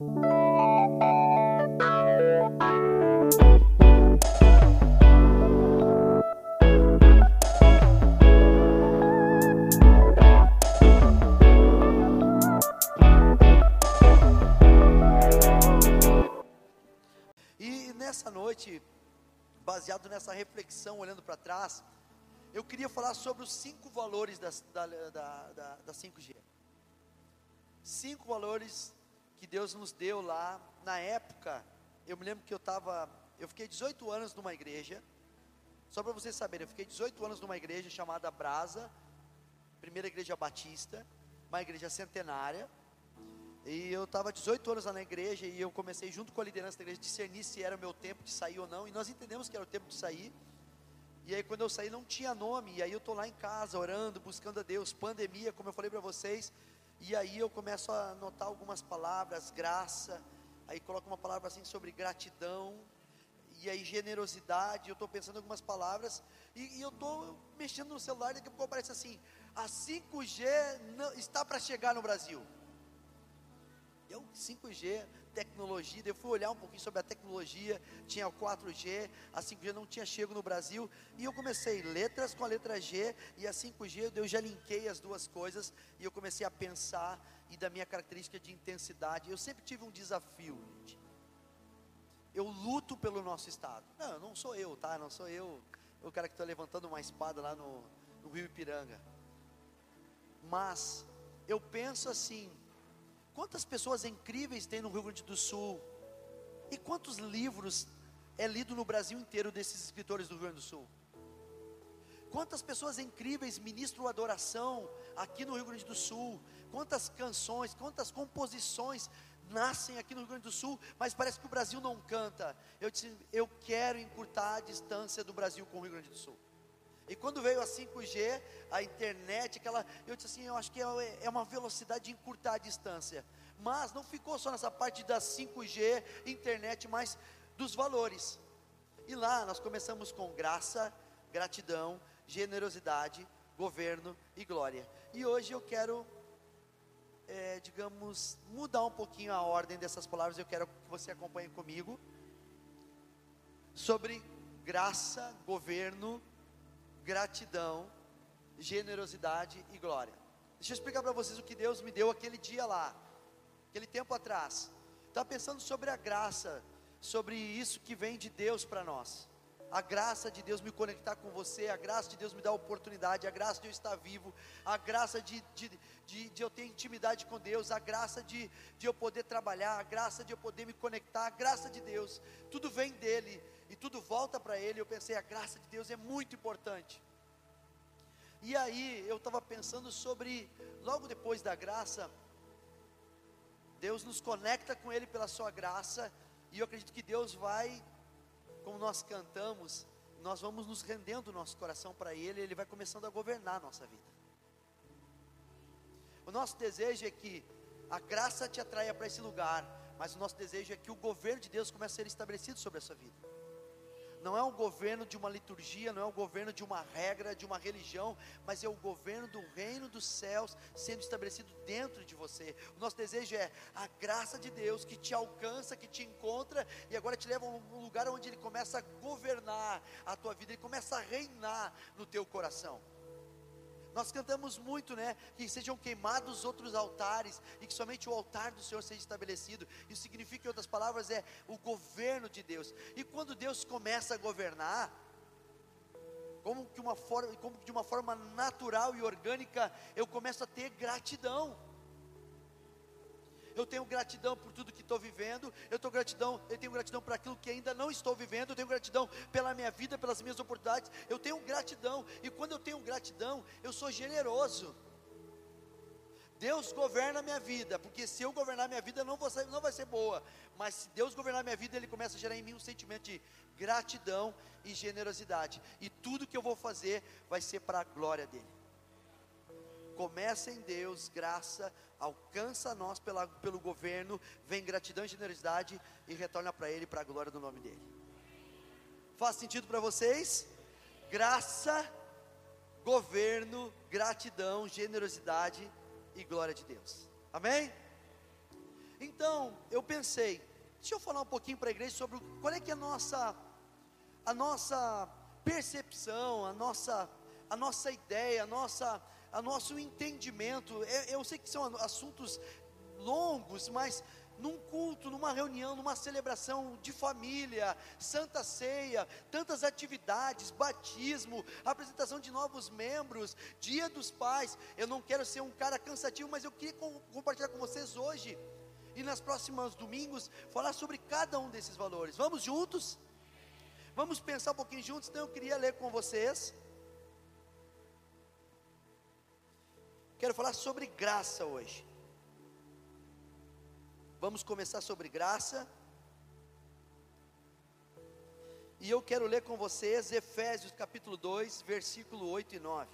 E nessa noite, baseado nessa reflexão, olhando para trás, eu queria falar sobre os cinco valores das, da, da, da, da 5G. Cinco valores que Deus nos deu lá. Na época, eu me lembro que eu estava. Eu fiquei 18 anos numa igreja. Só para vocês saberem, eu fiquei 18 anos numa igreja chamada Brasa, primeira igreja batista, uma igreja centenária. E eu estava 18 anos lá na igreja e eu comecei junto com a liderança da igreja discernir se era o meu tempo de sair ou não. E nós entendemos que era o tempo de sair. E aí quando eu saí não tinha nome. E aí eu estou lá em casa orando, buscando a Deus. Pandemia, como eu falei para vocês. E aí eu começo a notar algumas palavras, graça. Aí coloco uma palavra assim sobre gratidão. E aí generosidade. Eu estou pensando em algumas palavras. E, e eu estou mexendo no celular e daqui a pouco aparece assim. A 5G não, está para chegar no Brasil. Eu, 5G, tecnologia, eu fui olhar um pouquinho sobre a tecnologia, tinha o 4G, a 5G não tinha chego no Brasil, e eu comecei letras com a letra G e a 5G, eu já linkei as duas coisas, e eu comecei a pensar, e da minha característica de intensidade, eu sempre tive um desafio, gente. Eu luto pelo nosso estado. Não, não sou eu, tá? Não sou eu, o cara que está levantando uma espada lá no, no Rio Ipiranga. Mas, eu penso assim, Quantas pessoas incríveis tem no Rio Grande do Sul? E quantos livros é lido no Brasil inteiro desses escritores do Rio Grande do Sul? Quantas pessoas incríveis ministram adoração aqui no Rio Grande do Sul? Quantas canções, quantas composições nascem aqui no Rio Grande do Sul, mas parece que o Brasil não canta. Eu disse, eu quero encurtar a distância do Brasil com o Rio Grande do Sul. E quando veio a 5G, a internet, aquela, eu disse assim, eu acho que é, é uma velocidade de encurtar a distância. Mas não ficou só nessa parte da 5G, internet, mas dos valores. E lá nós começamos com graça, gratidão, generosidade, governo e glória. E hoje eu quero, é, digamos, mudar um pouquinho a ordem dessas palavras. Eu quero que você acompanhe comigo sobre graça, governo, gratidão, generosidade e glória. Deixa eu explicar para vocês o que Deus me deu aquele dia lá, aquele tempo atrás. Estava pensando sobre a graça, sobre isso que vem de Deus para nós. A graça de Deus me conectar com você, a graça de Deus me dar oportunidade, a graça de eu estar vivo, a graça de, de, de, de eu ter intimidade com Deus, a graça de, de eu poder trabalhar, a graça de eu poder me conectar, a graça de Deus, tudo vem dEle e tudo volta para Ele. Eu pensei, a graça de Deus é muito importante. E aí eu estava pensando sobre, logo depois da graça, Deus nos conecta com Ele pela Sua graça, e eu acredito que Deus vai, como nós cantamos, nós vamos nos rendendo o nosso coração para Ele, Ele vai começando a governar a nossa vida. O nosso desejo é que a graça te atraia para esse lugar, mas o nosso desejo é que o governo de Deus comece a ser estabelecido sobre a sua vida não é um governo de uma liturgia, não é um governo de uma regra, de uma religião, mas é o governo do reino dos céus sendo estabelecido dentro de você. O nosso desejo é a graça de Deus que te alcança, que te encontra e agora te leva a um lugar onde Ele começa a governar a tua vida, Ele começa a reinar no teu coração. Nós cantamos muito, né? Que sejam queimados outros altares e que somente o altar do Senhor seja estabelecido. Isso significa, em outras palavras, é o governo de Deus. E quando Deus começa a governar, como, que uma forma, como de uma forma natural e orgânica, eu começo a ter gratidão eu tenho gratidão por tudo que estou vivendo, eu tenho gratidão, eu tenho gratidão por aquilo que ainda não estou vivendo, eu tenho gratidão pela minha vida, pelas minhas oportunidades, eu tenho gratidão, e quando eu tenho gratidão, eu sou generoso. Deus governa a minha vida, porque se eu governar a minha vida não, vou, não vai ser boa, mas se Deus governar a minha vida, Ele começa a gerar em mim um sentimento de gratidão e generosidade, e tudo que eu vou fazer vai ser para a glória dEle. Começa em Deus, graça, alcança nós pela, pelo governo, vem gratidão e generosidade e retorna para Ele, para a glória do nome dEle. Faz sentido para vocês? Graça, governo, gratidão, generosidade e glória de Deus. Amém? Então, eu pensei, deixa eu falar um pouquinho para a igreja sobre qual é que é a nossa a nossa percepção, a nossa a nossa ideia, a nossa a nosso entendimento. Eu, eu sei que são assuntos longos, mas num culto, numa reunião, numa celebração de família, santa ceia, tantas atividades, batismo, apresentação de novos membros, dia dos pais. Eu não quero ser um cara cansativo, mas eu queria compartilhar com vocês hoje e nas próximas domingos falar sobre cada um desses valores. Vamos juntos? Vamos pensar um pouquinho juntos, então eu queria ler com vocês. Quero falar sobre graça hoje. Vamos começar sobre graça. E eu quero ler com vocês Efésios capítulo 2, versículo 8 e 9.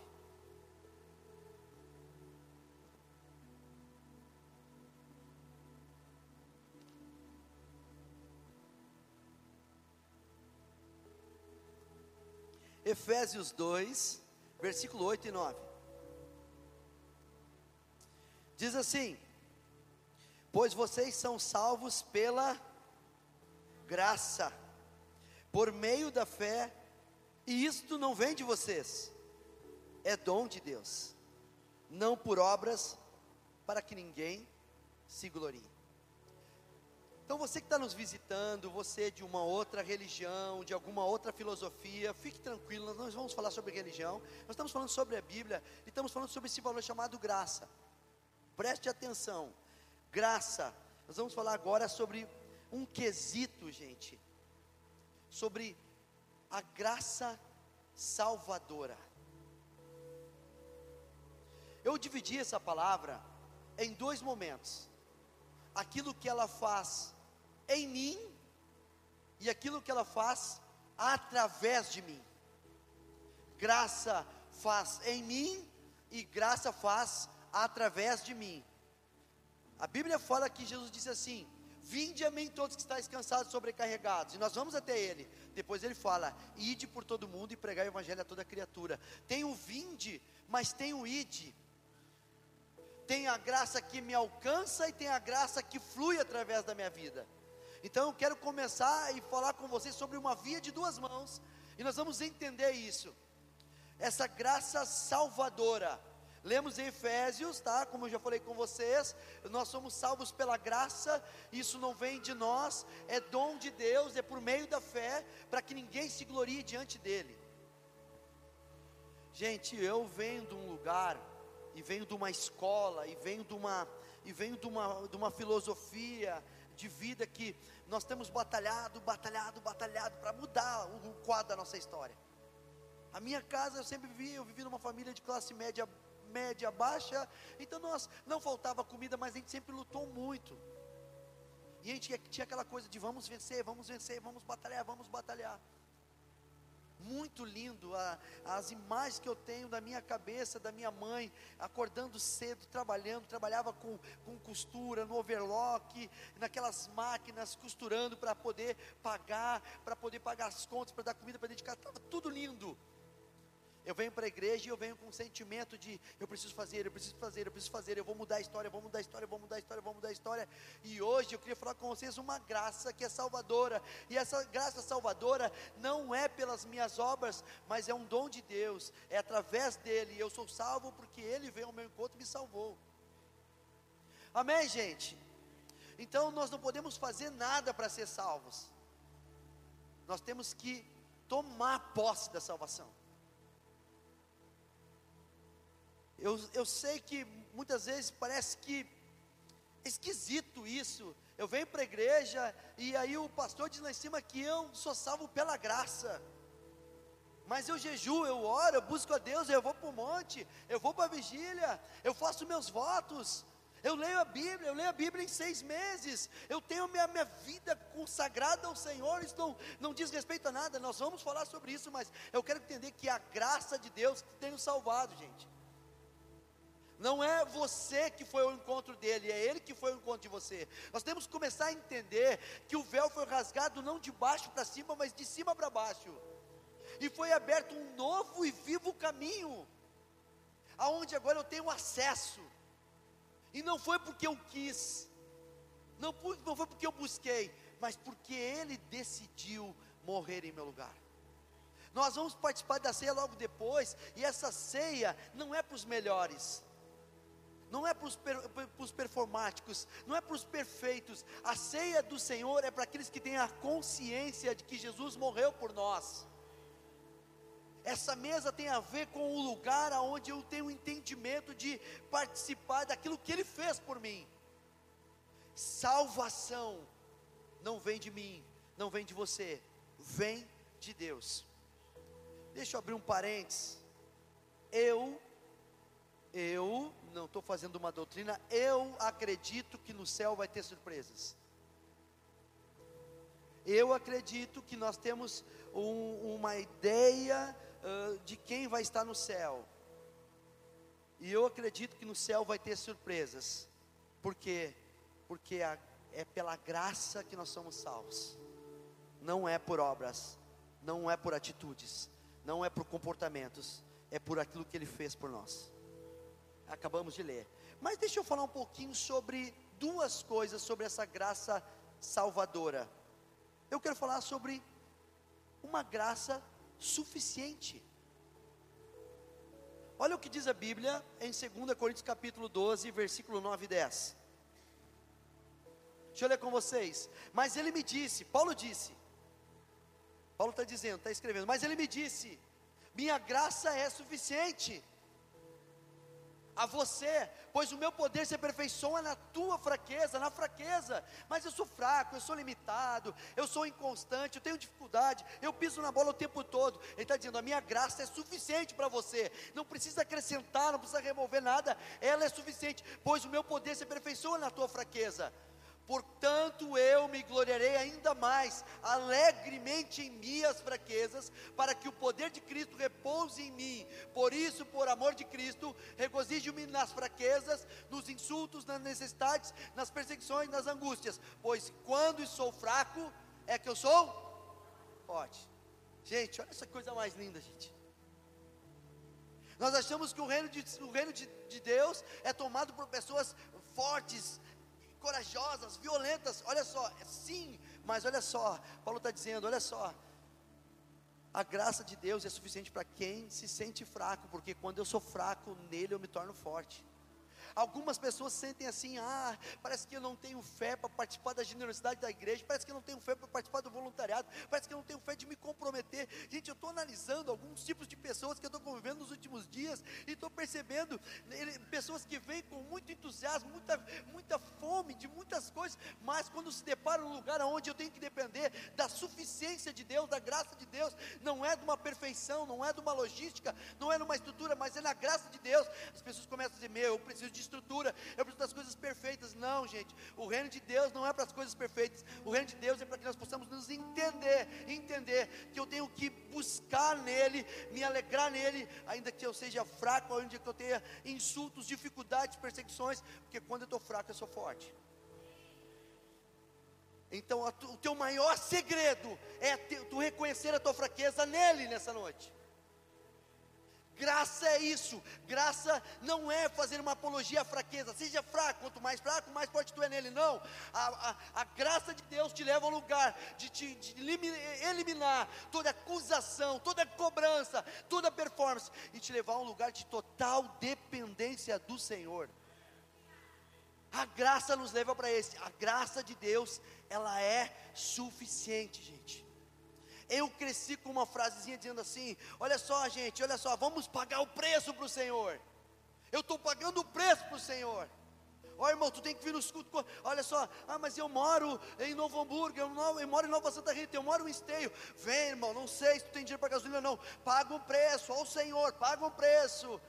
Efésios 2, versículo 8 e 9. Diz assim: pois vocês são salvos pela graça, por meio da fé, e isto não vem de vocês, é dom de Deus, não por obras, para que ninguém se glorie. Então você que está nos visitando, você de uma outra religião, de alguma outra filosofia, fique tranquilo, nós vamos falar sobre religião, nós estamos falando sobre a Bíblia e estamos falando sobre esse valor chamado graça. Preste atenção, graça. Nós vamos falar agora sobre um quesito, gente, sobre a graça salvadora. Eu dividi essa palavra em dois momentos: aquilo que ela faz em mim e aquilo que ela faz através de mim. Graça faz em mim e graça faz através de mim. A Bíblia fala que Jesus disse assim: Vinde a mim todos que estáis cansados, sobrecarregados, e nós vamos até Ele. Depois ele fala: Ide por todo mundo e pregai o Evangelho a toda criatura. Tem o vinde, mas tem o ide. Tem a graça que me alcança e tem a graça que flui através da minha vida. Então eu quero começar e falar com vocês sobre uma via de duas mãos, e nós vamos entender isso. Essa graça salvadora Lemos em Efésios, tá? Como eu já falei com vocês, nós somos salvos pela graça, isso não vem de nós, é dom de Deus, é por meio da fé, para que ninguém se glorie diante dele. Gente, eu venho de um lugar, e venho de uma escola, e venho de uma, e venho de uma, de uma filosofia de vida que nós temos batalhado, batalhado, batalhado para mudar o, quadro da nossa história. A minha casa eu sempre vivi, eu vivi numa família de classe média média, baixa. Então nós não faltava comida, mas a gente sempre lutou muito. E a gente tinha aquela coisa de vamos vencer, vamos vencer, vamos batalhar, vamos batalhar. Muito lindo a, as imagens que eu tenho da minha cabeça, da minha mãe, acordando cedo, trabalhando, trabalhava com, com costura, no overlock, naquelas máquinas, costurando para poder pagar, para poder pagar as contas, para dar comida para dedicar, estava tudo lindo. Eu venho para a igreja e eu venho com um sentimento de eu preciso fazer, eu preciso fazer, eu preciso fazer, eu vou mudar a história, vou mudar a história, vou mudar a história, vou mudar a história. E hoje eu queria falar com vocês uma graça que é salvadora. E essa graça salvadora não é pelas minhas obras, mas é um dom de Deus. É através dele. Eu sou salvo porque ele veio ao meu encontro e me salvou. Amém, gente? Então nós não podemos fazer nada para ser salvos. Nós temos que tomar posse da salvação. Eu, eu sei que muitas vezes parece que é esquisito isso. Eu venho para a igreja e aí o pastor diz lá em cima que eu sou salvo pela graça. Mas eu jejuo, eu oro, eu busco a Deus, eu vou para o monte, eu vou para a vigília, eu faço meus votos, eu leio a Bíblia, eu leio a Bíblia em seis meses, eu tenho minha, minha vida consagrada ao Senhor, isso não, não diz respeito a nada, nós vamos falar sobre isso, mas eu quero entender que a graça de Deus tem nos salvado, gente. Não é você que foi ao encontro dele, é ele que foi ao encontro de você. Nós temos que começar a entender que o véu foi rasgado não de baixo para cima, mas de cima para baixo. E foi aberto um novo e vivo caminho, aonde agora eu tenho acesso. E não foi porque eu quis, Não, não foi porque eu busquei, mas porque Ele decidiu morrer em meu lugar. Nós vamos participar da ceia logo depois, e essa ceia não é para os melhores, não é para os, performáticos, não é para os perfeitos. A ceia do Senhor é para aqueles que têm a consciência de que Jesus morreu por nós. Essa mesa tem a ver com o lugar onde eu tenho o entendimento de participar daquilo que Ele fez por mim. Salvação não vem de mim, não vem de você, vem de Deus. Deixa eu abrir um parênteses. Eu, eu não estou fazendo uma doutrina, eu acredito que no céu vai ter surpresas. Eu acredito que nós temos um, uma ideia uh, de quem vai estar no céu. E eu acredito que no céu vai ter surpresas. Por quê? Porque a, é pela graça que nós somos salvos. Não é por obras, não é por atitudes, não é por comportamentos, é por aquilo que ele fez por nós. Acabamos de ler. Mas deixa eu falar um pouquinho sobre duas coisas sobre essa graça salvadora. Eu quero falar sobre uma graça suficiente. Olha o que diz a Bíblia em 2 Coríntios capítulo 12, versículo 9 e 10. Deixa eu ler com vocês. Mas ele me disse, Paulo disse, Paulo está dizendo, está escrevendo, mas ele me disse: minha graça é suficiente a você, pois o meu poder se aperfeiçoa na tua fraqueza, na fraqueza. Mas eu sou fraco, eu sou limitado, eu sou inconstante, eu tenho dificuldade, eu piso na bola o tempo todo. Ele está dizendo: a minha graça é suficiente para você, não precisa acrescentar, não precisa remover nada, ela é suficiente, pois o meu poder se aperfeiçoa na tua fraqueza. Portanto, eu me gloriarei ainda mais, alegremente em minhas fraquezas, para que o poder de Cristo repouse em mim. Por isso, por amor de Cristo, regozijo-me nas fraquezas, nos insultos, nas necessidades, nas perseguições, nas angústias, pois quando sou fraco, é que eu sou forte. Gente, olha essa coisa mais linda, gente. Nós achamos que o reino de, o reino de, de Deus é tomado por pessoas fortes, corajosas, violentas. Olha só, é sim, mas olha só, Paulo está dizendo: olha só, a graça de Deus é suficiente para quem se sente fraco, porque quando eu sou fraco, nele eu me torno forte. Algumas pessoas sentem assim: ah, parece que eu não tenho fé para participar da generosidade da igreja, parece que eu não tenho fé para participar do voluntariado, parece que eu não tenho fé de me comprometer. Gente, eu estou analisando alguns tipos de pessoas que eu estou convivendo nos últimos dias e estou percebendo ele, pessoas que vêm com muito entusiasmo, muita, muita fome de muitas coisas, mas quando se deparam num lugar onde eu tenho que depender da suficiência de Deus, da graça de Deus, não é de uma perfeição, não é de uma logística, não é numa estrutura, mas é na graça de Deus. As pessoas começam a dizer: Meu, eu preciso de estrutura, eu preciso das coisas perfeitas. Não, gente, o reino de Deus não é para as coisas perfeitas, o reino de Deus é para que nós possamos nos entender, entender que eu tenho que buscar nele, me alegrar nele, ainda que eu seja fraco, ainda que eu tenha insultos, dificuldades, perseguições, porque quando eu estou fraco eu sou forte. Então, o teu maior segredo é tu reconhecer a tua fraqueza nele nessa noite. Graça é isso. Graça não é fazer uma apologia à fraqueza. Seja fraco, quanto mais fraco, mais forte tu é nele. Não. A, a, a graça de Deus te leva ao lugar de te de eliminar toda acusação, toda cobrança, toda performance e te levar a um lugar de total dependência do Senhor. A graça nos leva para esse. A graça de Deus, ela é suficiente, gente. Eu cresci com uma frasezinha dizendo assim: Olha só, gente, olha só, vamos pagar o preço para o Senhor. Eu estou pagando o preço para o Senhor. Ó irmão, tu tem que vir nos cultos. Olha só, ah, mas eu moro em Novo Hamburgo, eu, não, eu moro em Nova Santa Rita, eu moro em Esteio. Vem, irmão, não sei se tu tem dinheiro para gasolina ou não. Paga um preço, ó o Senhor, paga um preço.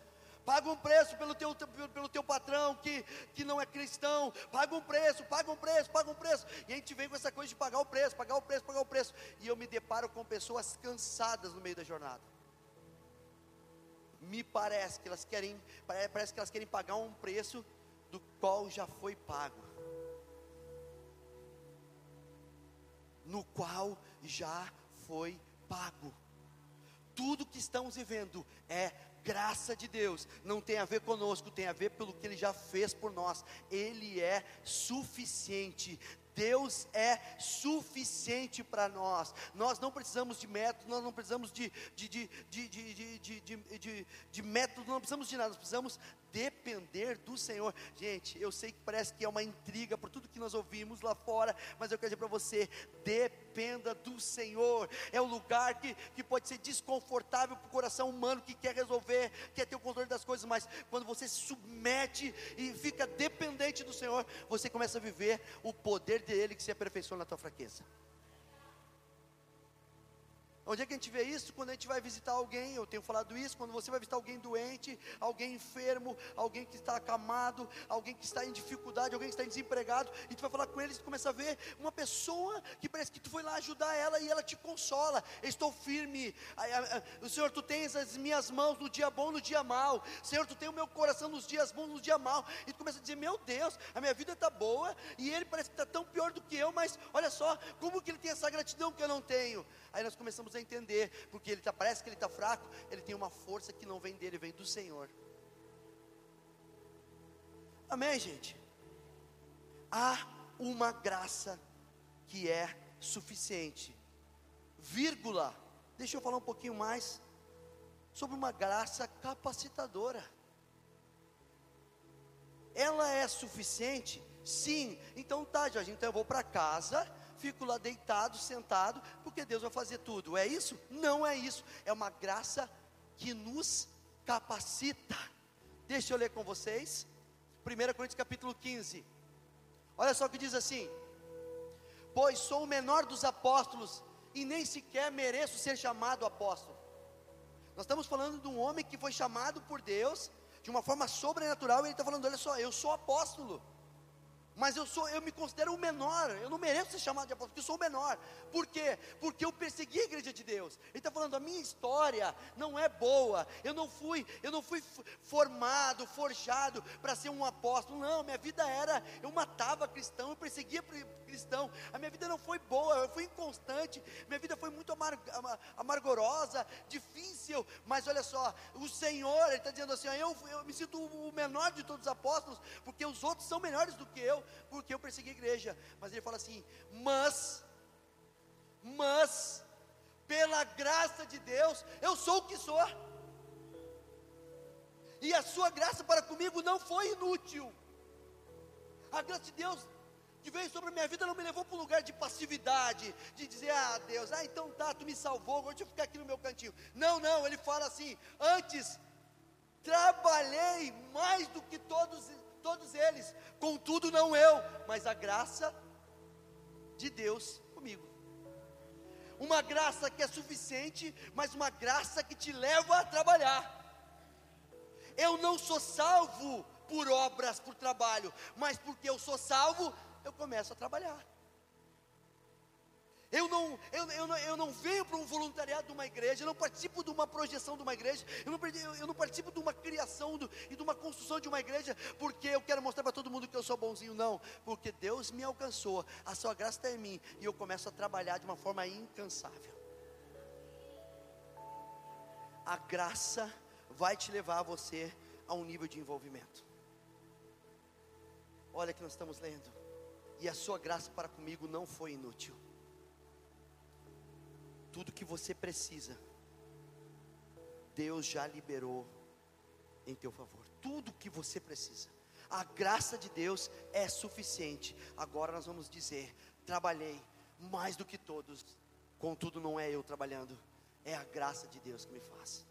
Paga um preço pelo teu, pelo teu patrão que, que não é cristão. Paga um preço, paga um preço, paga um preço. E a gente vem com essa coisa de pagar o preço, pagar o preço, pagar o preço. E eu me deparo com pessoas cansadas no meio da jornada. Me parece que elas querem, parece que elas querem pagar um preço do qual já foi pago. No qual já foi pago. Tudo que estamos vivendo é graça de Deus, não tem a ver conosco, tem a ver pelo que Ele já fez por nós. Ele é suficiente. Deus é suficiente para nós. Nós não precisamos de métodos, nós não precisamos de, de, de, de, de, de, de, de, de, métodos, não precisamos de nada, nós precisamos depender do Senhor. Gente, eu sei que parece que é uma intriga por tudo que nós ouvimos lá fora, mas eu quero dizer para você: dependa do Senhor. É um lugar que, que pode ser desconfortável para o coração humano que quer resolver, quer ter o controle das coisas, mas quando você se submete e fica dependente do Senhor, você começa a viver o poder dele que se aperfeiçoa na tua fraqueza. Onde é que a gente vê isso? Quando a gente vai visitar alguém, eu tenho falado isso, quando você vai visitar alguém doente, alguém enfermo, alguém que está acamado, alguém que está em dificuldade, alguém que está desempregado, e tu vai falar com eles, tu começa a ver uma pessoa que parece que tu foi lá ajudar ela e ela te consola. Estou firme. O Senhor, tu tens as minhas mãos no dia bom, no dia mal. Senhor, tu tens o meu coração nos dias bons, no dia mal. E tu começa a dizer: Meu Deus, a minha vida está boa e ele parece que está tão pior do que eu, mas olha só, como que ele tem essa gratidão que eu não tenho? Aí nós começamos entender, porque ele tá, parece que ele está fraco, ele tem uma força que não vem dele, vem do Senhor. Amém, gente? Há uma graça que é suficiente. Vírgula. Deixa eu falar um pouquinho mais sobre uma graça capacitadora. Ela é suficiente? Sim. Então tá, Jorge, então eu vou para casa fico lá deitado, sentado, porque Deus vai fazer tudo. É isso? Não é isso. É uma graça que nos capacita. Deixa eu ler com vocês. 1 Coríntios capítulo 15. Olha só o que diz assim: Pois sou o menor dos apóstolos e nem sequer mereço ser chamado apóstolo. Nós estamos falando de um homem que foi chamado por Deus de uma forma sobrenatural, e ele está falando: olha só, eu sou apóstolo. Mas eu sou, eu me considero o menor, eu não mereço ser chamado de apóstolo, porque eu sou o menor. Por quê? Porque eu persegui a igreja de Deus. Ele está falando, a minha história não é boa. Eu não fui, eu não fui formado, forjado para ser um apóstolo. Não, minha vida era, eu matava cristão, eu perseguia cristão. A minha vida não foi boa, eu fui inconstante. Minha vida foi muito amar, amargorosa, difícil. Mas olha só, o Senhor, Ele está dizendo assim: eu, eu me sinto o menor de todos os apóstolos, porque os outros são melhores do que eu porque eu persegui a igreja. Mas ele fala assim: mas, mas, pela graça de Deus, eu sou o que sou. E a sua graça para comigo não foi inútil. A graça de Deus que veio sobre a minha vida não me levou para um lugar de passividade, de dizer, ah Deus, ah então tá, tu me salvou, agora deixa eu ficar aqui no meu cantinho. Não, não, ele fala assim: antes trabalhei mais do que todos todos eles, contudo não eu, mas a graça de Deus comigo. Uma graça que é suficiente, mas uma graça que te leva a trabalhar. Eu não sou salvo por obras, por trabalho, mas porque eu sou salvo, eu começo a trabalhar. Eu não, eu, eu, não, eu não venho para um voluntariado de uma igreja, eu não participo de uma projeção de uma igreja, eu não, eu não participo de uma criação do, e de uma construção de uma igreja, porque eu quero mostrar para todo mundo que eu sou bonzinho, não, porque Deus me alcançou, a sua graça está em mim, e eu começo a trabalhar de uma forma incansável. A graça vai te levar você a um nível de envolvimento. Olha que nós estamos lendo, e a sua graça para comigo não foi inútil tudo que você precisa, Deus já liberou em teu favor. Tudo que você precisa. A graça de Deus é suficiente. Agora nós vamos dizer: trabalhei mais do que todos. Contudo, não é eu trabalhando, é a graça de Deus que me faz.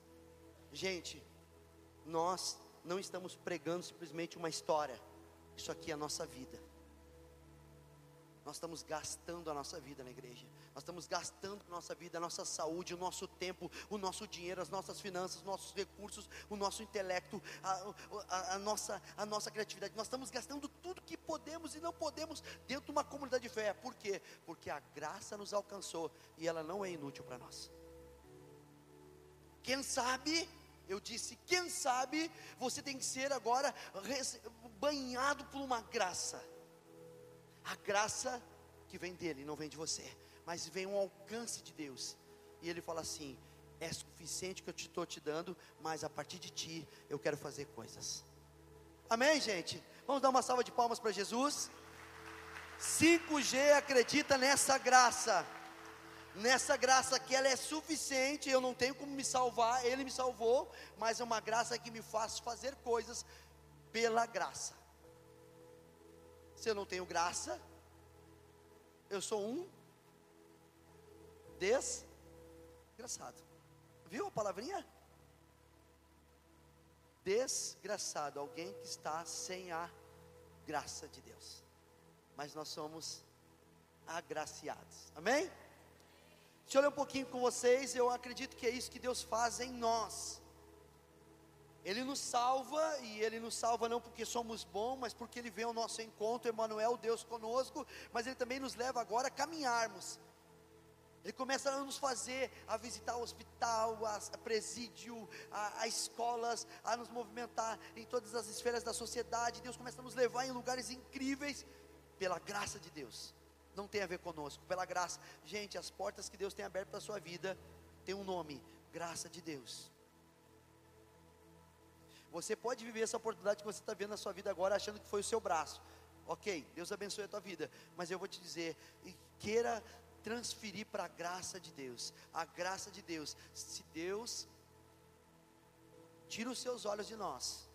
Gente, nós não estamos pregando simplesmente uma história. Isso aqui é a nossa vida. Nós estamos gastando a nossa vida na igreja. Nós estamos gastando nossa vida, nossa saúde, o nosso tempo, o nosso dinheiro, as nossas finanças, os nossos recursos, o nosso intelecto, a, a, a, nossa, a nossa criatividade. Nós estamos gastando tudo que podemos e não podemos dentro de uma comunidade de fé. Por quê? Porque a graça nos alcançou e ela não é inútil para nós. Quem sabe eu disse, quem sabe você tem que ser agora banhado por uma graça. A graça que vem dele, não vem de você, mas vem um alcance de Deus. E ele fala assim: é suficiente que eu te estou te dando, mas a partir de ti eu quero fazer coisas. Amém, gente? Vamos dar uma salva de palmas para Jesus. 5G acredita nessa graça, nessa graça que ela é suficiente, eu não tenho como me salvar, Ele me salvou, mas é uma graça que me faz fazer coisas pela graça. Se eu não tenho graça, eu sou um desgraçado. Viu a palavrinha? Desgraçado, alguém que está sem a graça de Deus. Mas nós somos agraciados. Amém? Deixa eu ler um pouquinho com vocês. Eu acredito que é isso que Deus faz em nós. Ele nos salva, e Ele nos salva não porque somos bons, mas porque Ele vem ao nosso encontro, Emmanuel, Deus conosco, mas Ele também nos leva agora a caminharmos. Ele começa a nos fazer a visitar o hospital, a, presídio, a, a, escolas, a nos movimentar em todas as esferas da sociedade. Deus começa a nos levar em lugares incríveis pela graça de Deus. Não tem a ver conosco, pela graça. Gente, as portas que Deus tem aberto para a sua vida tem um nome: graça de Deus. Você pode viver essa oportunidade que você está vendo na sua vida agora, achando que foi o seu braço. Ok, Deus abençoe a tua vida, mas eu vou te dizer, queira transferir para a graça de Deus. A graça de Deus. Se Deus tira os seus olhos de nós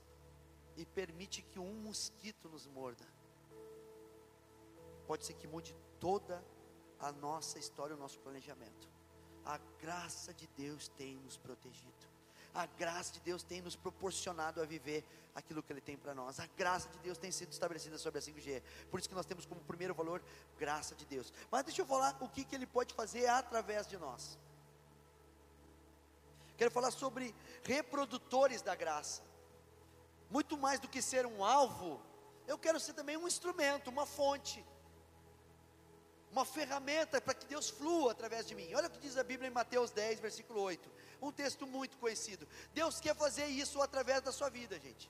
e permite que um mosquito nos morda, pode ser que mude toda a nossa história, o nosso planejamento. A graça de Deus tem nos protegido. A graça de Deus tem nos proporcionado a viver aquilo que Ele tem para nós. A graça de Deus tem sido estabelecida sobre a 5G. Por isso que nós temos como primeiro valor graça de Deus. Mas deixa eu falar o que, que Ele pode fazer através de nós. Quero falar sobre reprodutores da graça. Muito mais do que ser um alvo, eu quero ser também um instrumento, uma fonte uma ferramenta para que Deus flua através de mim. Olha o que diz a Bíblia em Mateus 10, versículo 8 um texto muito conhecido. Deus quer fazer isso através da sua vida, gente.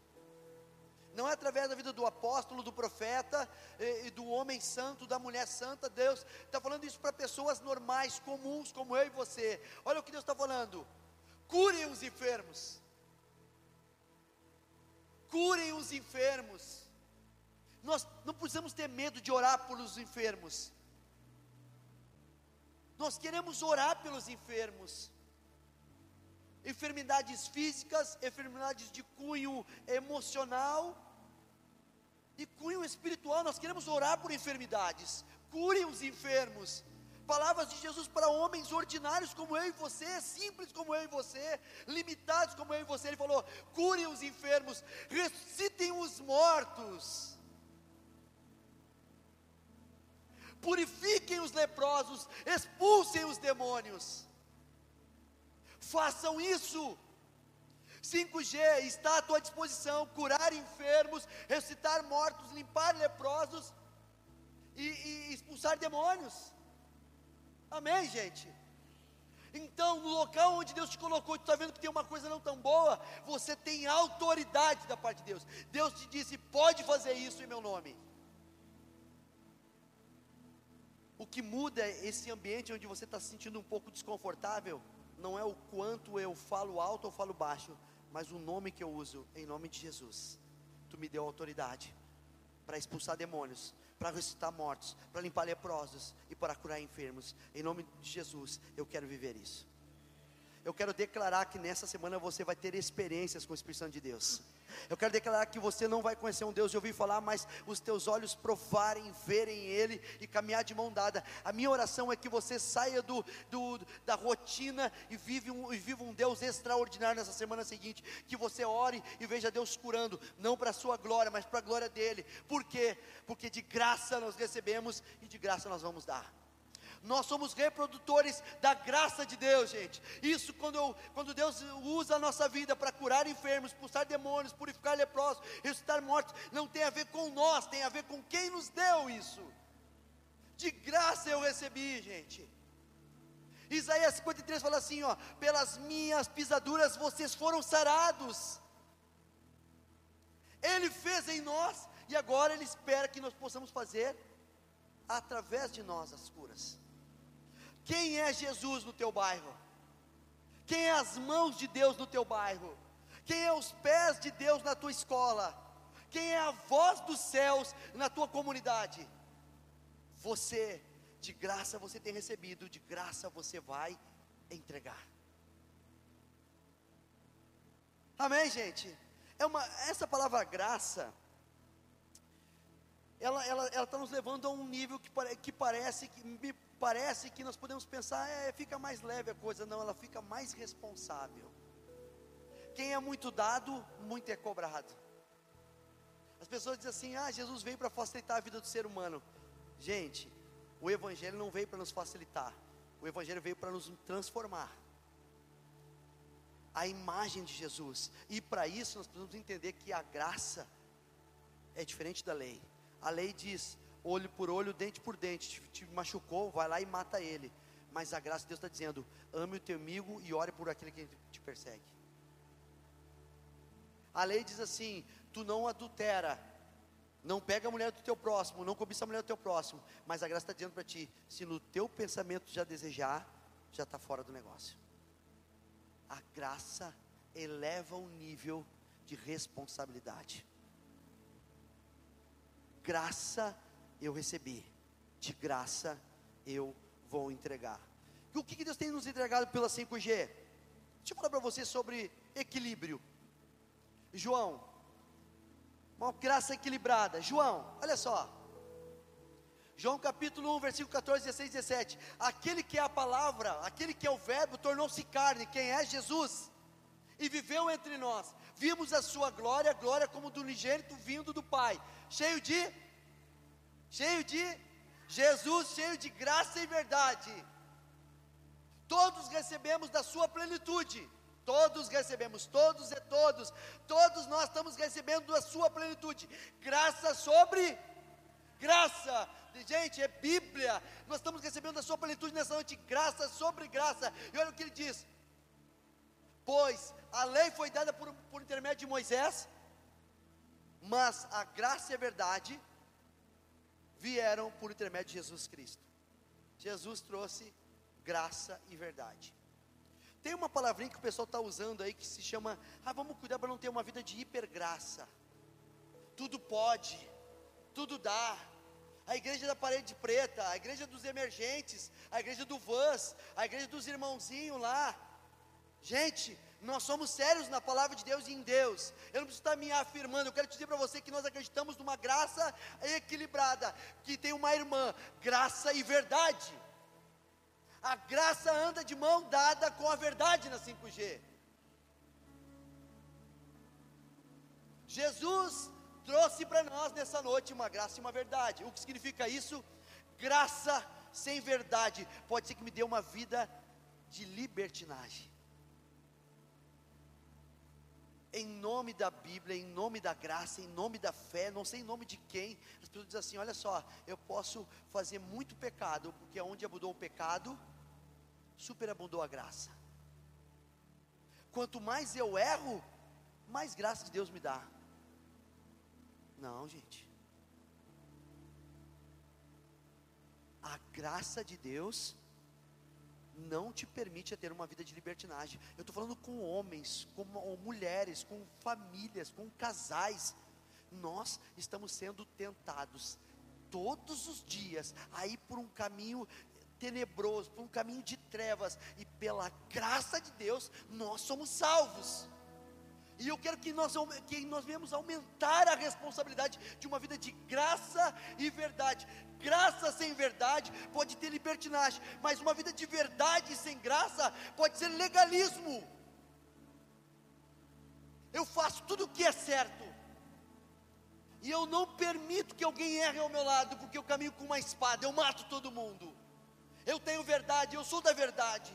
Não é através da vida do apóstolo, do profeta, e, do homem santo, da mulher santa. Deus está falando isso para pessoas normais, comuns, como eu e você. Olha o que Deus está falando: curem os enfermos, curem os enfermos. Nós não precisamos ter medo de orar pelos enfermos. Nós queremos orar pelos enfermos enfermidades físicas, enfermidades de cunho emocional e cunho espiritual. Nós queremos orar por enfermidades, curem os enfermos. Palavras de Jesus para homens ordinários como eu e você, simples como eu e você, limitados como eu e você. Ele falou: curem os enfermos, ressuscitem os mortos. Purifiquem os leprosos, expulsem os demônios façam isso. 5G está à tua disposição: curar enfermos, ressuscitar mortos, limpar leprosos e, e expulsar demônios. Amém, gente? Então, no local onde Deus te colocou, tu está vendo que tem uma coisa não tão boa, você tem autoridade da parte de Deus. Deus te disse: pode fazer isso em meu nome. O que muda é esse ambiente onde você está se sentindo um pouco desconfortável não é o quanto eu falo alto ou falo baixo, mas o nome que eu uso, em nome de Jesus. Tu me deu autoridade para expulsar demônios, para ressuscitar mortos, para limpar leprosos e para curar enfermos. Em nome de Jesus, eu quero viver isso. Eu quero declarar que nessa semana você vai ter experiências com o Espírito Santo de Deus. Eu quero declarar que você não vai conhecer um Deus de ouvir falar, mas os teus olhos provarem, verem Ele e caminhar de mão dada. A minha oração é que você saia do, do da rotina e, vive um, e viva um Deus extraordinário nessa semana seguinte. Que você ore e veja Deus curando, não para a sua glória, mas para a glória dEle. Por quê? Porque de graça nós recebemos e de graça nós vamos dar. Nós somos reprodutores da graça de Deus, gente. Isso quando, eu, quando Deus usa a nossa vida para curar enfermos, expulsar demônios, purificar leprosos, ressuscitar mortos, não tem a ver com nós, tem a ver com quem nos deu isso. De graça eu recebi, gente. Isaías 53 fala assim: ó, pelas minhas pisaduras vocês foram sarados. Ele fez em nós e agora ele espera que nós possamos fazer através de nós as curas. Quem é Jesus no teu bairro? Quem é as mãos de Deus no teu bairro? Quem é os pés de Deus na tua escola? Quem é a voz dos céus na tua comunidade? Você, de graça você tem recebido, de graça você vai entregar. Amém, gente? É uma, essa palavra graça, ela está ela, ela tá nos levando a um nível que, que parece que me parece que nós podemos pensar, é, fica mais leve a coisa, não, ela fica mais responsável. Quem é muito dado, muito é cobrado. As pessoas dizem assim: ah, Jesus veio para facilitar a vida do ser humano. Gente, o Evangelho não veio para nos facilitar, o Evangelho veio para nos transformar. A imagem de Jesus, e para isso nós precisamos entender que a graça é diferente da lei. A lei diz: olho por olho, dente por dente, te, te machucou, vai lá e mata ele. Mas a graça de Deus está dizendo: ame o teu amigo e ore por aquele que te persegue. A lei diz assim: tu não adultera, não pega a mulher do teu próximo, não cobiça a mulher do teu próximo. Mas a graça está dizendo para ti: se no teu pensamento já desejar, já está fora do negócio. A graça eleva o nível de responsabilidade. Graça eu recebi, de graça eu vou entregar. E o que Deus tem nos entregado pela 5G? Deixa eu falar para você sobre equilíbrio. João, uma graça equilibrada. João, olha só. João capítulo 1, versículo 14, 16, 17. Aquele que é a palavra, aquele que é o verbo, tornou-se carne, quem é Jesus, e viveu entre nós. Vimos a sua glória, glória como do unigênito vindo do Pai, cheio de, cheio de, Jesus cheio de graça e verdade. Todos recebemos da sua plenitude. Todos recebemos, todos e todos, todos nós estamos recebendo a sua plenitude, graça sobre graça. Gente, é Bíblia. Nós estamos recebendo a sua plenitude nessa noite, graça sobre graça. E olha o que ele diz: Pois a lei foi dada por, por intermédio de Moisés, mas a graça e a verdade vieram por intermédio de Jesus Cristo. Jesus trouxe graça e verdade. Tem uma palavrinha que o pessoal está usando aí que se chama, ah, vamos cuidar para não ter uma vida de hipergraça. Tudo pode, tudo dá. A igreja da parede preta, a igreja dos emergentes, a igreja do Vans, a igreja dos irmãozinhos lá. Gente, nós somos sérios na palavra de Deus e em Deus. Eu não preciso estar me afirmando, eu quero dizer para você que nós acreditamos numa graça equilibrada, que tem uma irmã, graça e verdade. A graça anda de mão dada com a verdade na 5G. Jesus trouxe para nós nessa noite uma graça e uma verdade. O que significa isso? Graça sem verdade pode ser que me dê uma vida de libertinagem. Em nome da Bíblia, em nome da graça, em nome da fé, não sei em nome de quem, as pessoas dizem assim: olha só, eu posso fazer muito pecado, porque onde abundou o pecado, superabundou a graça. Quanto mais eu erro, mais graça de Deus me dá. Não, gente. A graça de Deus não te permite ter uma vida de libertinagem. Eu estou falando com homens, com mulheres, com famílias, com casais. Nós estamos sendo tentados todos os dias a ir por um caminho tenebroso, por um caminho de trevas, e pela graça de Deus, nós somos salvos. E eu quero que nós, que nós venhamos aumentar a responsabilidade de uma vida de graça e verdade. Graça sem verdade pode ter libertinagem, mas uma vida de verdade sem graça pode ser legalismo. Eu faço tudo o que é certo, e eu não permito que alguém erre ao meu lado, porque eu caminho com uma espada, eu mato todo mundo. Eu tenho verdade, eu sou da verdade.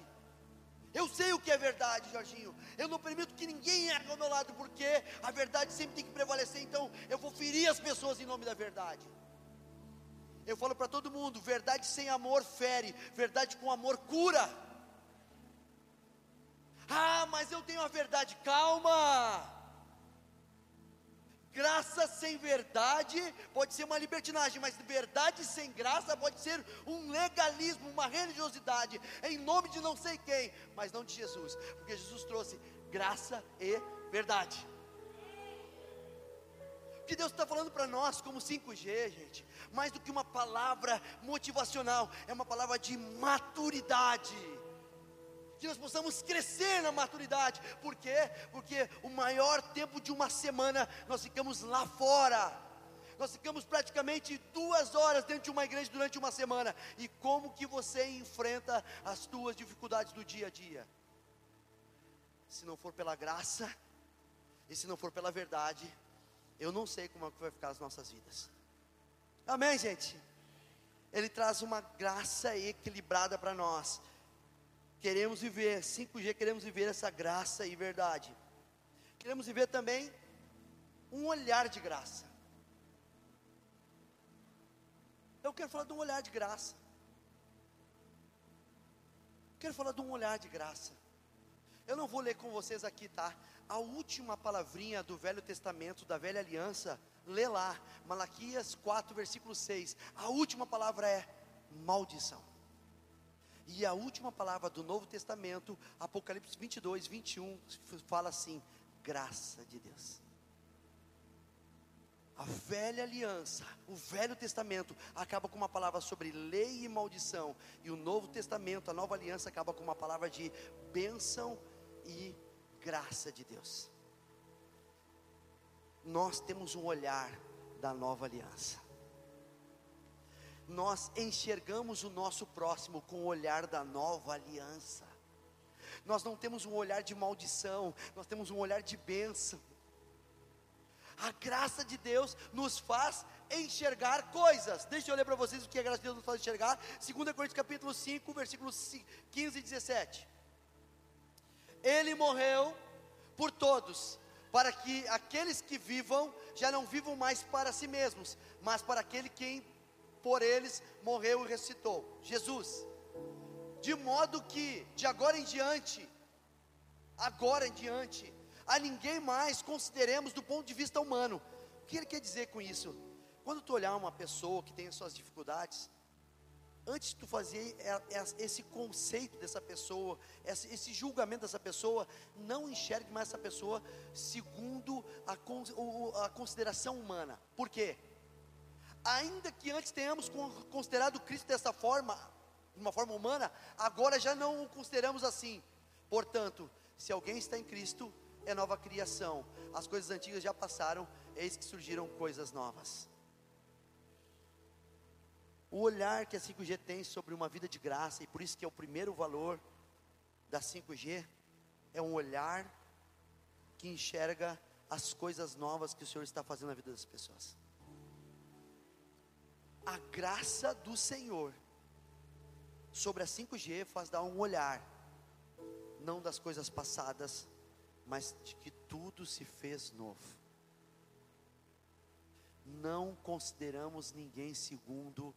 Eu sei o que é verdade, Jorginho. Eu não permito que ninguém ergue ao meu lado, porque a verdade sempre tem que prevalecer. Então, eu vou ferir as pessoas em nome da verdade. Eu falo para todo mundo: verdade sem amor fere, verdade com amor cura. Ah, mas eu tenho a verdade. Calma. Graça sem verdade pode ser uma libertinagem, mas verdade sem graça pode ser um legalismo, uma religiosidade, em nome de não sei quem, mas não de Jesus, porque Jesus trouxe graça e verdade. O que Deus está falando para nós, como 5G, gente, mais do que uma palavra motivacional, é uma palavra de maturidade que nós possamos crescer na maturidade. Por quê? Porque o maior tempo de uma semana nós ficamos lá fora. Nós ficamos praticamente duas horas dentro de uma igreja durante uma semana. E como que você enfrenta as tuas dificuldades do dia a dia? Se não for pela graça, e se não for pela verdade, eu não sei como é que vai ficar as nossas vidas. Amém, gente? Ele traz uma graça equilibrada para nós queremos viver, 5G queremos viver essa graça e verdade. Queremos viver também um olhar de graça. Eu quero falar de um olhar de graça. Quero falar de um olhar de graça. Eu não vou ler com vocês aqui, tá? A última palavrinha do Velho Testamento, da Velha Aliança, lê lá, Malaquias 4, versículo 6. A última palavra é maldição. E a última palavra do Novo Testamento, Apocalipse 22, 21, fala assim: graça de Deus. A velha aliança, o velho testamento, acaba com uma palavra sobre lei e maldição, e o novo testamento, a nova aliança, acaba com uma palavra de bênção e graça de Deus. Nós temos um olhar da nova aliança nós enxergamos o nosso próximo com o olhar da nova aliança. Nós não temos um olhar de maldição, nós temos um olhar de bênção. A graça de Deus nos faz enxergar coisas. Deixa eu ler para vocês o que a graça de Deus nos faz enxergar. 2 Coríntios capítulo 5, versículos 15 e 17. Ele morreu por todos, para que aqueles que vivam já não vivam mais para si mesmos, mas para aquele quem por eles morreu e ressuscitou. Jesus. De modo que, de agora em diante, agora em diante, a ninguém mais consideremos do ponto de vista humano. O que ele quer dizer com isso? Quando tu olhar uma pessoa que tem as suas dificuldades, antes de tu fazer esse conceito dessa pessoa, esse julgamento dessa pessoa, não enxergue mais essa pessoa segundo a, consideração humana. Por quê? Ainda que antes tenhamos considerado Cristo dessa forma, de uma forma humana, agora já não o consideramos assim. Portanto, se alguém está em Cristo, é nova criação. As coisas antigas já passaram, eis que surgiram coisas novas. O olhar que a 5G tem sobre uma vida de graça, e por isso que é o primeiro valor da 5G, é um olhar que enxerga as coisas novas que o Senhor está fazendo na vida das pessoas a graça do Senhor sobre a 5G faz dar um olhar, não das coisas passadas, mas de que tudo se fez novo. Não consideramos ninguém segundo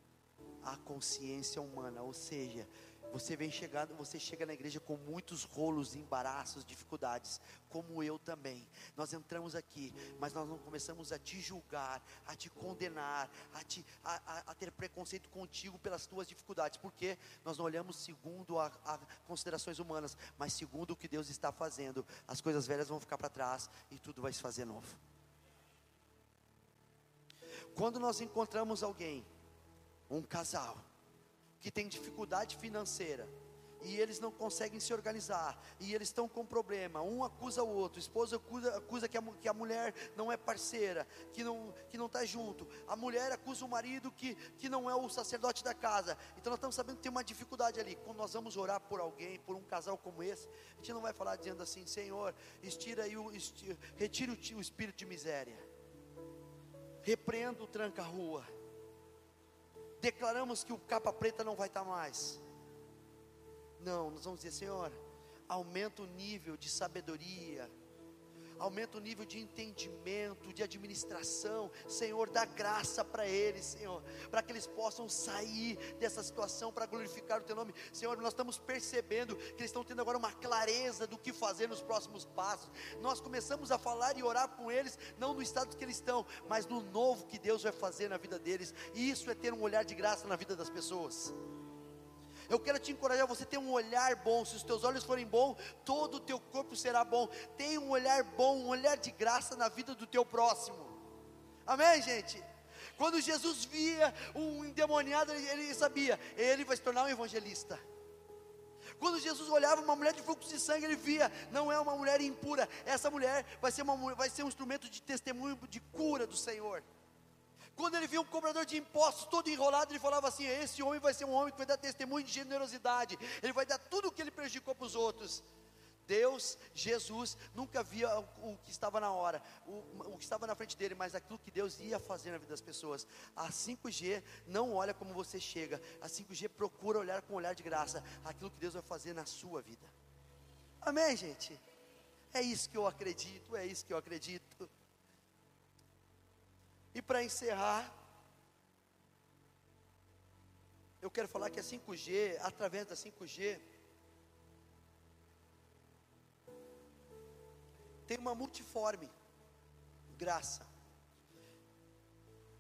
a consciência humana, ou seja, você vem chegando, você chega na igreja com muitos rolos, embaraços, dificuldades, como eu também. Nós entramos aqui, mas nós não começamos a te julgar, a te condenar, a, te, a, a, a ter preconceito contigo pelas tuas dificuldades, porque nós não olhamos segundo a, a considerações humanas, mas segundo o que Deus está fazendo. As coisas velhas vão ficar para trás e tudo vai se fazer novo. Quando nós encontramos alguém, um casal, que tem dificuldade financeira e eles não conseguem se organizar e eles estão com problema. Um acusa o outro, esposa acusa, acusa que, a, que, a, mulher não é parceira, que não que não está junto. A mulher acusa o marido que, que não é o sacerdote da casa. Então nós estamos sabendo que tem uma dificuldade ali. Quando nós vamos orar por alguém, por um casal como esse, a gente não vai falar dizendo assim, Senhor, estira aí o, estira, retire o, o espírito de miséria, repreenda o tranca-rua declaramos que o capa preta não vai estar mais. Não, nós vamos dizer, Senhor, aumenta o nível de sabedoria, aumenta o nível de entendimento, de administração, Senhor, dá graça para eles, Senhor, para que eles possam sair dessa situação para glorificar o Teu nome, Senhor. Nós estamos percebendo que eles estão tendo agora uma clareza do que fazer nos próximos passos. Nós começamos a falar e orar com eles, não no estado que eles estão, mas no novo que Deus vai fazer na vida deles, e isso é ter um olhar de graça na vida das pessoas. Eu quero te encorajar, você ter um olhar bom. Se os teus olhos forem bons, todo o teu corpo será bom. Tenha um olhar bom, um olhar de graça na vida do teu próximo. Amém, gente? Quando Jesus via um endemoniado, ele, ele sabia, ele vai se tornar um evangelista. Quando Jesus olhava uma mulher de fluxo de sangue, ele via, não é uma mulher impura, essa mulher vai ser, uma, vai ser um instrumento de testemunho de cura do Senhor. Quando ele viu um cobrador de impostos todo enrolado, ele falava assim: Esse homem vai ser um homem que vai dar testemunho de generosidade, ele vai dar tudo o que ele prejudicou para os outros. Deus, Jesus, nunca via o, o que estava na hora, o, o, que estava na frente dele, mas aquilo que Deus ia fazer na vida das pessoas. A 5G não olha como você chega, a 5G procura olhar com um olhar de graça aquilo que Deus vai fazer na sua vida. Amém, gente? É isso que eu acredito, é isso que eu acredito. E para encerrar, eu quero falar que a 5G, através da 5G, tem uma multiforme graça.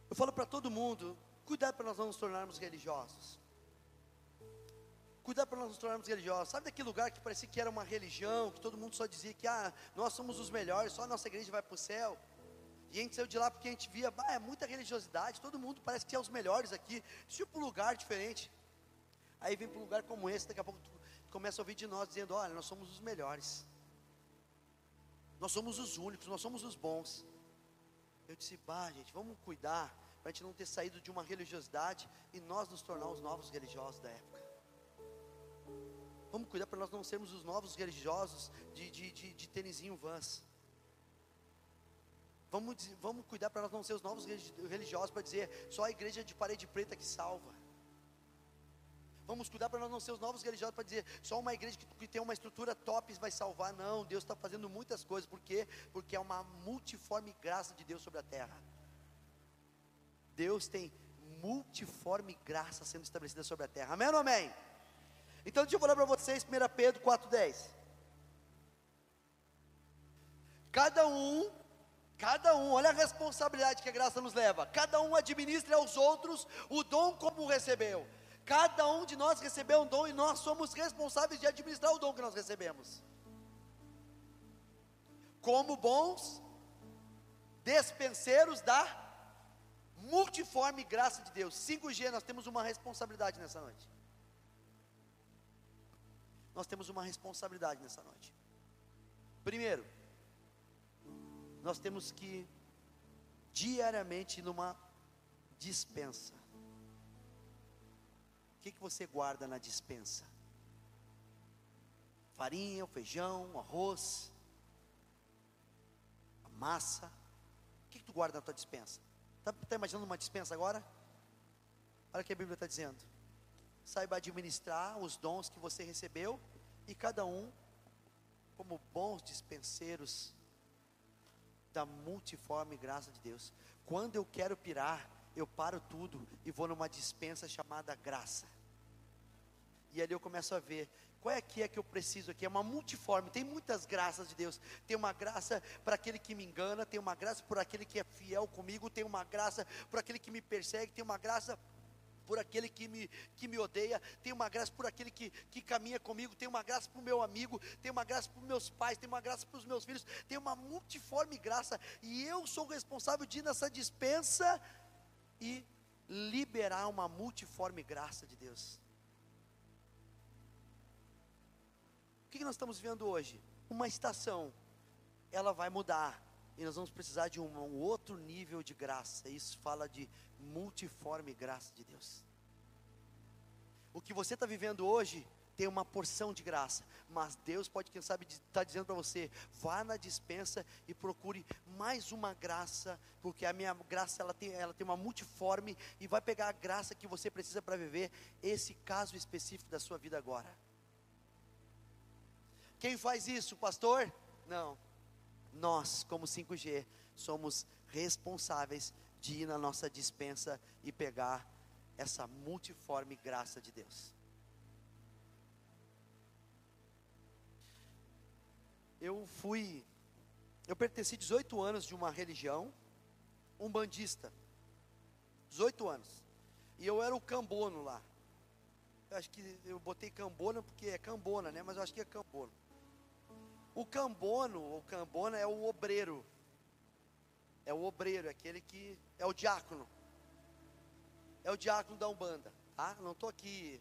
Eu falo para todo mundo, cuidado para nós não nos tornarmos religiosos. Cuidado para nós nos tornarmos religiosos. Sabe daquele lugar que parecia que era uma religião, que todo mundo só dizia que ah, nós somos os melhores, só a nossa igreja vai para o céu. E a gente saiu de lá porque a gente via, ah, é muita religiosidade, todo mundo parece que é os melhores aqui, tipo um lugar diferente. Aí vem para um lugar como esse, daqui a pouco tu começa a ouvir de nós dizendo, olha, nós somos os melhores. Nós somos os únicos, nós somos os bons. Eu disse, bah, gente, vamos cuidar para a gente não ter saído de uma religiosidade e nós nos tornar os novos religiosos da época. Vamos cuidar para nós não sermos os novos religiosos de, de, de, de tênisinho vans. Vamos, vamos cuidar para nós não ser os novos religiosos para dizer só a igreja de parede preta que salva. Vamos cuidar para nós não ser os novos religiosos para dizer só uma igreja que, que tem uma estrutura top vai salvar. Não, Deus está fazendo muitas coisas. Por quê? Porque é uma multiforme graça de Deus sobre a terra. Deus tem multiforme graça sendo estabelecida sobre a terra. Amém ou amém? Então deixa eu falar para vocês, 1 Pedro 4,10. Cada um Cada um, olha a responsabilidade que a graça nos leva. Cada um administra aos outros o dom como recebeu. Cada um de nós recebeu um dom e nós somos responsáveis de administrar o dom que nós recebemos. Como bons despenseiros da multiforme graça de Deus. 5G, nós temos uma responsabilidade nessa noite. Nós temos uma responsabilidade nessa noite. Primeiro, nós temos que diariamente numa dispensa. O que, que você guarda na dispensa? Farinha, o feijão, o arroz, a massa. O que, que tu guarda na tua dispensa? Está tá imaginando uma dispensa agora? Olha o que a Bíblia está dizendo. Saiba administrar os dons que você recebeu e cada um, como bons dispenseiros da multiforme graça de Deus. Quando eu quero pirar, eu paro tudo e vou numa dispensa chamada graça. E ali eu começo a ver qual é que é que eu preciso aqui? É uma multiforme, tem muitas graças de Deus. Tem uma graça para aquele que me engana, tem uma graça por aquele que é fiel comigo, tem uma graça por aquele que me persegue, tem uma graça por aquele que me, que me odeia, tem uma graça por aquele que, que caminha comigo, tem uma graça para o meu amigo, tem uma graça para os meus pais, tem uma graça para os meus filhos, tem uma multiforme graça, e eu sou responsável de ir nessa dispensa e liberar uma multiforme graça de Deus. O que nós estamos vendo hoje? Uma estação, ela vai mudar, e nós vamos precisar de um, um outro nível de graça. Isso fala de multiforme graça de Deus. O que você está vivendo hoje tem uma porção de graça, mas Deus pode, quem sabe, estar tá dizendo para você: vá na dispensa e procure mais uma graça, porque a minha graça ela tem, ela tem uma multiforme e vai pegar a graça que você precisa para viver esse caso específico da sua vida agora. Quem faz isso, pastor? Não, nós, como 5G, somos responsáveis de ir na nossa dispensa e pegar essa multiforme graça de Deus. Eu fui, eu pertenci 18 anos de uma religião, um bandista, 18 anos, e eu era o cambono lá. Eu acho que eu botei cambona porque é cambona, né? Mas eu acho que é cambono. O cambono, ou cambona, é o obreiro. É o obreiro, é aquele que é o diácono. É o diácono da Umbanda, tá? Não estou aqui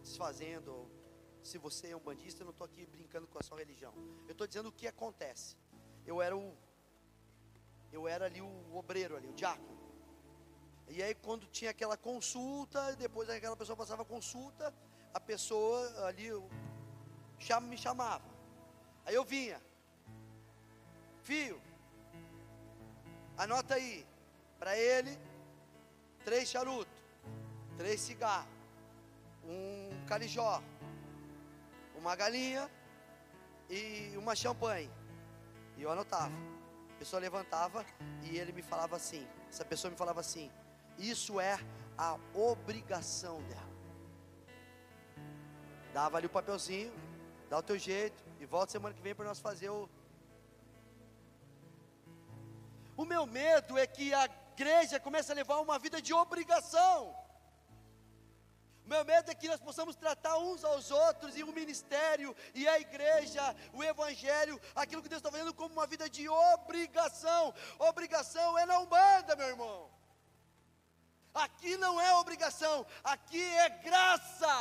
desfazendo. Se você é um bandista, eu não estou aqui brincando com a sua religião. Eu estou dizendo o que acontece. Eu era o, eu era ali o obreiro ali, o diácono. E aí quando tinha aquela consulta, depois aquela pessoa passava a consulta, a pessoa ali me chamava. Aí eu vinha. Fio, anota aí. Para ele, três charutos, três cigarros, um calijó, uma galinha e uma champanhe. E eu anotava. A pessoa levantava e ele me falava assim. Essa pessoa me falava assim: Isso é a obrigação dela. Dava ali o papelzinho, dá o teu jeito, e volta semana que vem para nós fazer o. O meu medo é que a igreja comece a levar uma vida de obrigação. O meu medo é que nós possamos tratar uns aos outros e o ministério e a igreja, o evangelho, aquilo que Deus está fazendo como uma vida de obrigação. Obrigação é não manda, meu irmão. Aqui não é obrigação, aqui é graça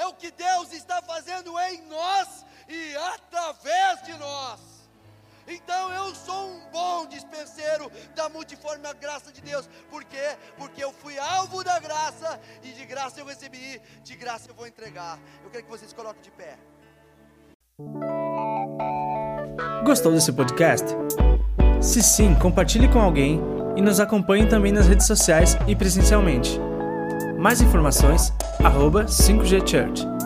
é o que Deus está fazendo em nós e através de nós. Então eu sou um bom dispenseiro da multiforme graça de Deus. Por quê? Porque eu fui alvo da graça e de graça eu recebi, de graça eu vou entregar. Eu quero que vocês coloquem de pé. Gostou desse podcast? Se sim, compartilhe com alguém e nos acompanhe também nas redes sociais e presencialmente. Mais informações, arroba 5G Church.